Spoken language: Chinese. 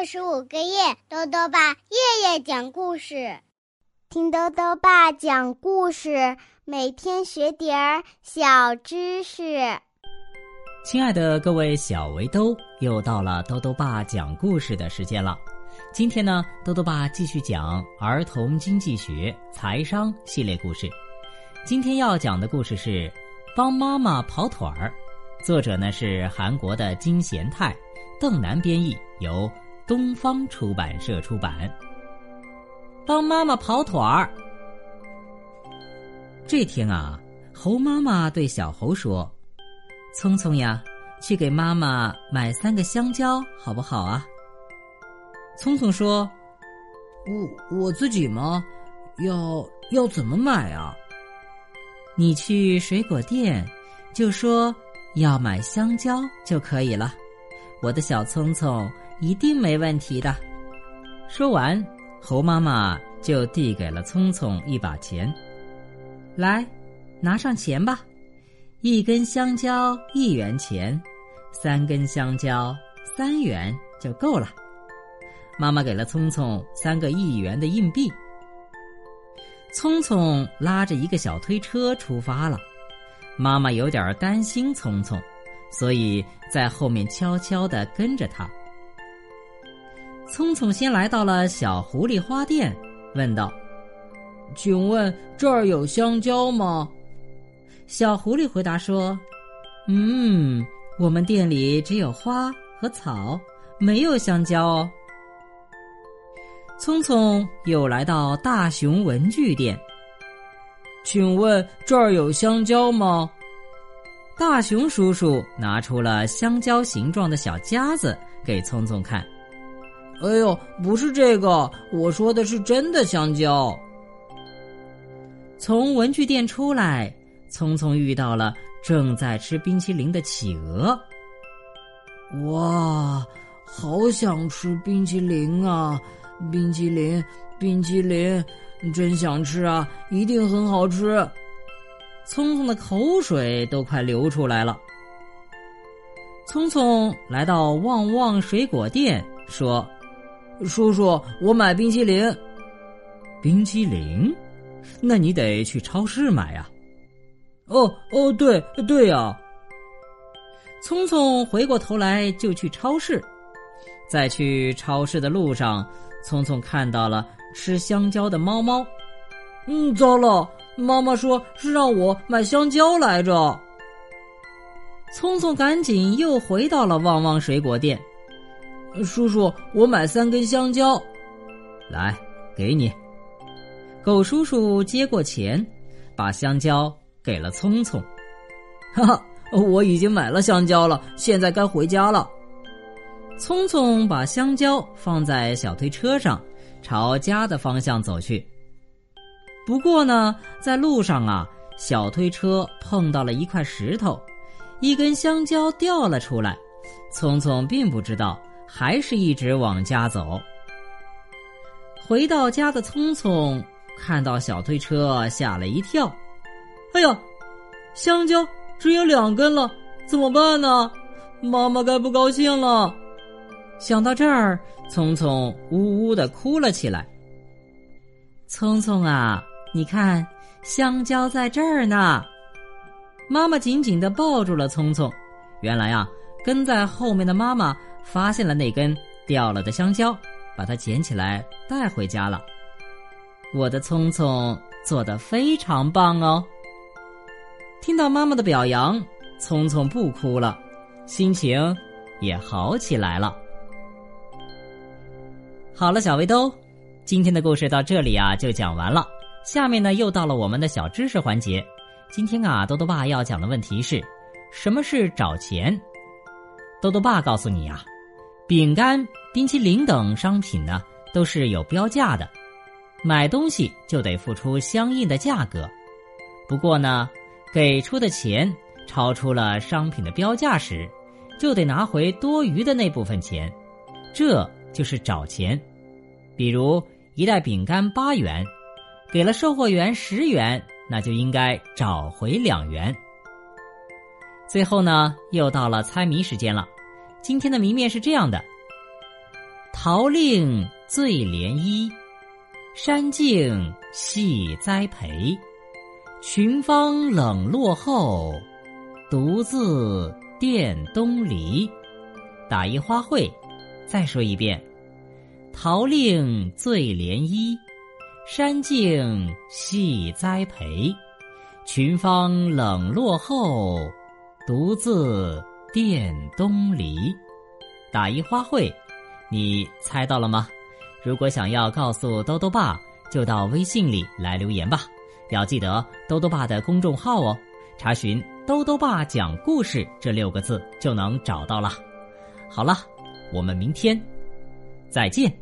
六十五个夜，豆豆爸夜夜讲故事，听豆豆爸讲故事，每天学点儿小知识。亲爱的各位小围兜，又到了豆豆爸讲故事的时间了。今天呢，豆豆爸继续讲儿童经济学、财商系列故事。今天要讲的故事是《帮妈妈跑腿儿》，作者呢是韩国的金贤泰，邓楠编译，由东方出版社出版。帮妈妈跑腿儿。这天啊，猴妈妈对小猴说：“聪聪呀，去给妈妈买三个香蕉，好不好啊？”聪聪说：“我我自己吗？要要怎么买啊？你去水果店，就说要买香蕉就可以了。我的小聪聪一定没问题的。”说完，猴妈妈就递给了聪聪一把钱，来，拿上钱吧。一根香蕉一元钱，三根香蕉三元就够了。妈妈给了聪聪三个一元的硬币。聪聪拉着一个小推车出发了，妈妈有点担心聪聪，所以在后面悄悄地跟着他。聪聪先来到了小狐狸花店，问道：“请问这儿有香蕉吗？”小狐狸回答说：“嗯，我们店里只有花和草，没有香蕉哦。”聪聪又来到大熊文具店，请问这儿有香蕉吗？大熊叔叔拿出了香蕉形状的小夹子给聪聪看。哎呦，不是这个，我说的是真的香蕉。从文具店出来，聪聪遇到了正在吃冰淇淋的企鹅。哇，好想吃冰淇淋啊！冰淇淋，冰淇淋，真想吃啊！一定很好吃。聪聪的口水都快流出来了。聪聪来到旺旺水果店，说：“叔叔，我买冰淇淋。”冰淇淋？那你得去超市买呀。哦哦，对对呀。聪聪回过头来就去超市，在去超市的路上。聪聪看到了吃香蕉的猫猫，嗯，糟了！妈妈说是让我买香蕉来着。聪聪赶紧又回到了旺旺水果店，叔叔，我买三根香蕉，来，给你。狗叔叔接过钱，把香蕉给了聪聪。哈哈，我已经买了香蕉了，现在该回家了。聪聪把香蕉放在小推车上，朝家的方向走去。不过呢，在路上啊，小推车碰到了一块石头，一根香蕉掉了出来。聪聪并不知道，还是一直往家走。回到家的聪聪看到小推车，吓了一跳：“哎呀，香蕉只有两根了，怎么办呢？妈妈该不高兴了。”想到这儿，聪聪呜呜的哭了起来。聪聪啊，你看，香蕉在这儿呢。妈妈紧紧的抱住了聪聪。原来啊，跟在后面的妈妈发现了那根掉了的香蕉，把它捡起来带回家了。我的聪聪做的非常棒哦。听到妈妈的表扬，聪聪不哭了，心情也好起来了。好了，小围兜，今天的故事到这里啊就讲完了。下面呢又到了我们的小知识环节。今天啊，豆豆爸要讲的问题是：什么是找钱？豆豆爸告诉你啊，饼干、冰淇淋等商品呢都是有标价的，买东西就得付出相应的价格。不过呢，给出的钱超出了商品的标价时，就得拿回多余的那部分钱，这就是找钱。比如一袋饼干八元，给了售货员十元，那就应该找回两元。最后呢，又到了猜谜时间了。今天的谜面是这样的：桃令醉涟漪，山径系栽培。群芳冷落后，独自殿东篱。打一花卉。再说一遍：桃令醉涟漪，山径系栽培。群芳冷落后，独自殿东篱。打一花卉，你猜到了吗？如果想要告诉兜兜爸，就到微信里来留言吧。要记得兜兜爸的公众号哦，查询“兜兜爸讲故事”这六个字就能找到了。好了，我们明天再见。